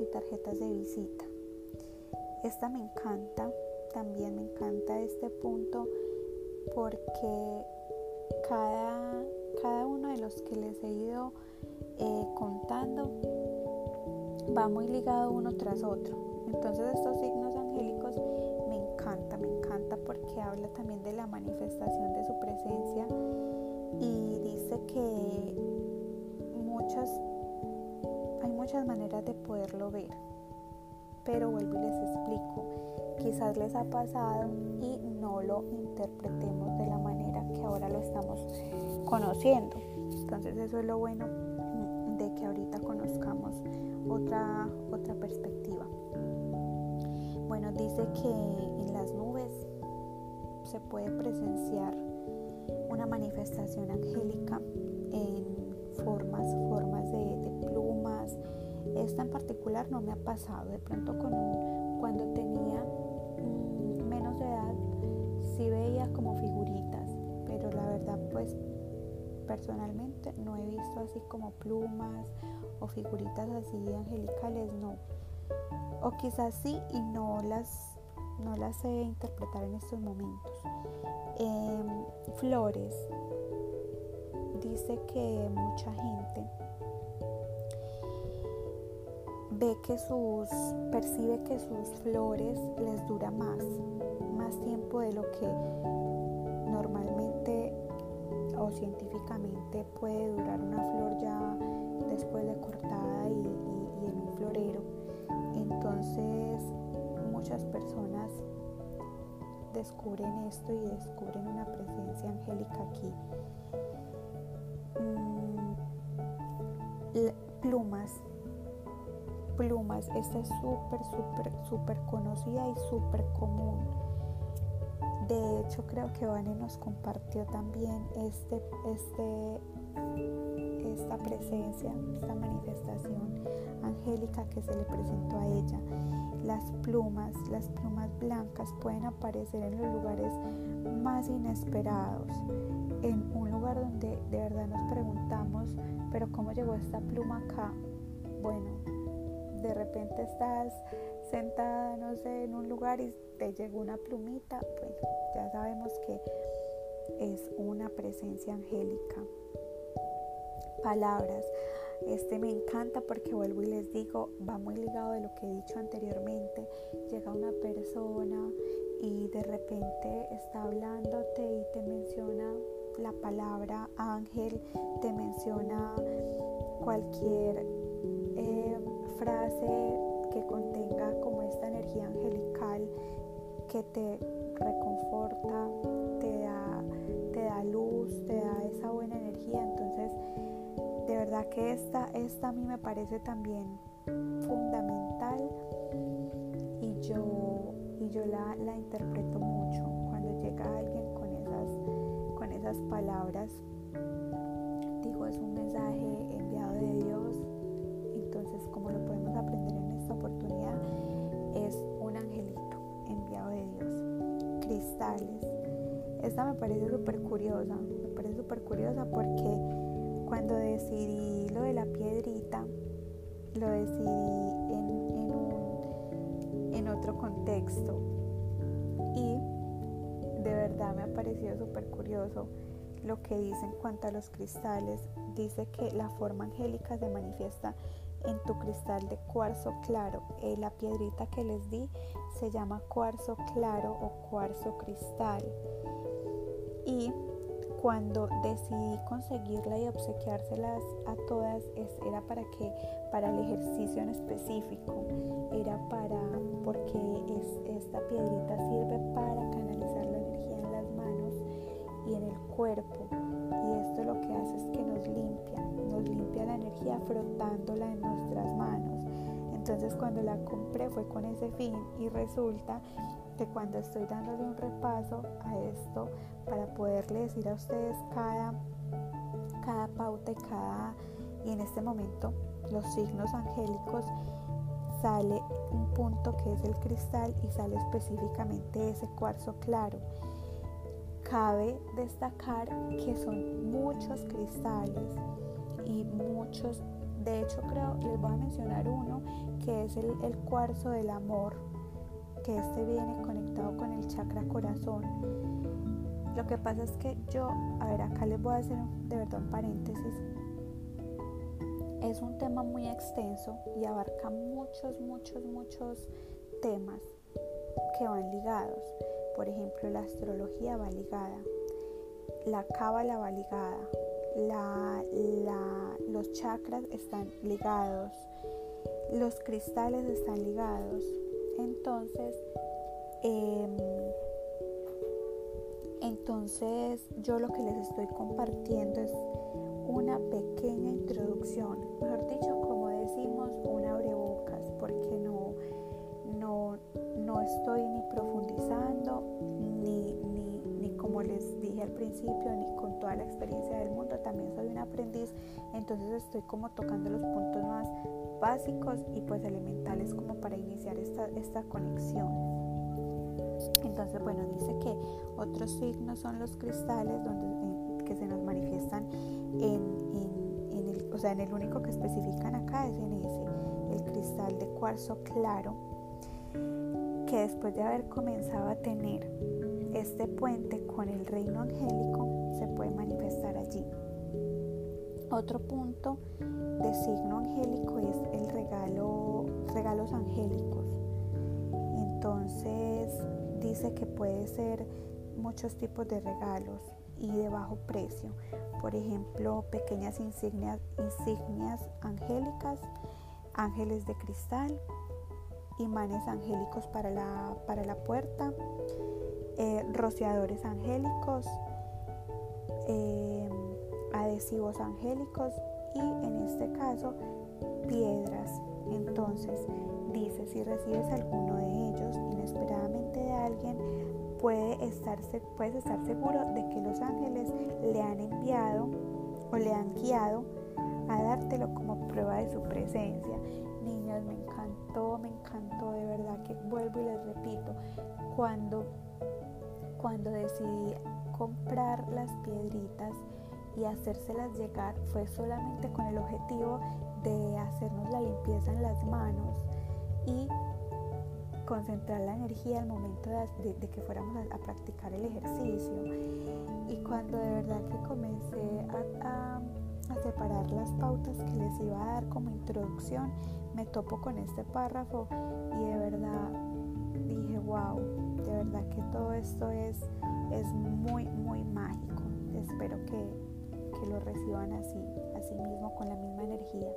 y tarjetas de visita. Esta me encanta, también me encanta este punto porque cada, cada uno de los que les he ido eh, contando va muy ligado uno tras otro. Entonces estos signos angélicos me encanta, me encanta porque habla también de la manifestación de su presencia y dice que muchas, muchas maneras de poderlo ver. Pero vuelvo y les explico, quizás les ha pasado y no lo interpretemos de la manera que ahora lo estamos conociendo. Entonces eso es lo bueno de que ahorita conozcamos otra, otra perspectiva. Bueno, dice que en las nubes se puede presenciar una manifestación angélica en formas, formas de, plumas. Esta en particular no me ha pasado. De pronto con cuando tenía mm, menos edad sí veía como figuritas, pero la verdad pues personalmente no he visto así como plumas o figuritas así angelicales, no. O quizás sí y no las, no las sé interpretar en estos momentos. Em, flores. Que mucha gente ve que sus, percibe que sus flores les dura más, más tiempo de lo que normalmente o científicamente puede durar una flor ya después de cortada y, en un florero. Entonces muchas personas descubren esto y descubren una presencia angélica aquí. Plumas. Plumas. Esta es súper, súper, súper conocida y súper común. De hecho, creo que Vane nos compartió también este, este esta presencia, esta manifestación angélica que se le presentó a ella. Las plumas, las plumas blancas pueden aparecer en los lugares más inesperados, en un lugar donde de verdad nos preguntamos, pero ¿cómo llegó esta pluma acá? Bueno, de repente estás sentada, no sé, en un lugar y te llegó una plumita, bueno, ya sabemos que es una presencia angélica palabras. Este me encanta porque vuelvo y les digo, va muy ligado de lo que he dicho anteriormente. Llega una persona y de repente está hablándote y te menciona la palabra ángel, te menciona cualquier eh, frase que contenga como esta energía angelical que te reconforta, te da, te da luz, te da esa buena energía. Entonces, de verdad que esta, esta a mí me parece también fundamental y yo, y yo la, la interpreto mucho cuando llega alguien con esas, con esas palabras. Digo, es un mensaje Esta me parece súper curiosa. Me parece súper curiosa porque cuando decidí lo de la piedrita, lo decidí en, otro contexto. Y de verdad me ha parecido súper curioso lo que dice en cuanto a los cristales. Dice que la forma angélica se manifiesta en tu cristal de cuarzo claro. Eh, la piedrita que les di se llama cuarzo claro o cuarzo cristal. Y cuando decidí conseguirla y obsequiárselas a todas era para que para el ejercicio en específico era para porque es, esta piedrita sirve para canalizar la energía en las manos y en el cuerpo y esto lo que hace es que nos limpia nos limpia la energía frotándola en nuestras manos entonces cuando la compré fue con ese fin y resulta que cuando estoy dándole un repaso a esto para poderle decir a ustedes cada, cada pauta y cada y en este momento los signos angélicos sale un punto que es el cristal y sale específicamente ese cuarzo claro. Cabe destacar que son muchos cristales y muchos, de hecho creo, les voy a mencionar uno que es el, cuarzo del amor, que este viene conectado con el chakra corazón. Lo que pasa es que yo, a ver, acá les voy a hacer de verdad un paréntesis. Es un tema muy extenso y abarca muchos, muchos, muchos temas que van ligados. Por ejemplo, la astrología va ligada, la cábala va ligada, la, los chakras están ligados, los cristales están ligados. Entonces, em, entonces yo lo que les estoy compartiendo es una pequeña introducción, al principio, ni con toda la experiencia del mundo, también soy un aprendiz, entonces estoy como tocando los puntos más básicos y pues elementales como para iniciar esta, esta conexión. Entonces, bueno, dice que otros signos son los cristales donde, que se nos manifiestan en, en, el, o sea, en el único que especifican acá es en ese, el cristal de cuarzo claro, que después de haber comenzado a tener este puente con el reino angélico, se puede manifestar allí. Otro punto de signo angélico es el regalo, regalos angélicos. Entonces dice que puede ser muchos tipos de regalos y de bajo precio. Por ejemplo, pequeñas insignias, insignias angélicas, ángeles de cristal, imanes angélicos para la, para la puerta, eh, rociadores angélicos, eh, adhesivos angélicos y en este caso piedras. Entonces dice, si recibes alguno de ellos inesperadamente de alguien, puede estarse, puedes estar seguro de que los ángeles le han enviado o le han guiado a dártelo como prueba de su presencia. Niños, me encantó, me encantó, de verdad que vuelvo y les repito, cuando, cuando decidí comprar las piedritas, y hacérselas llegar fue solamente con el objetivo de hacernos la limpieza en las manos y concentrar la energía al momento de, que fuéramos a, practicar el ejercicio. Y cuando de verdad que comencé a, separar las pautas que les iba a dar como introducción, me topo con este párrafo wow, de verdad que todo esto es, es muy, muy mágico. Espero que, que lo reciban así, así mismo, con la misma energía.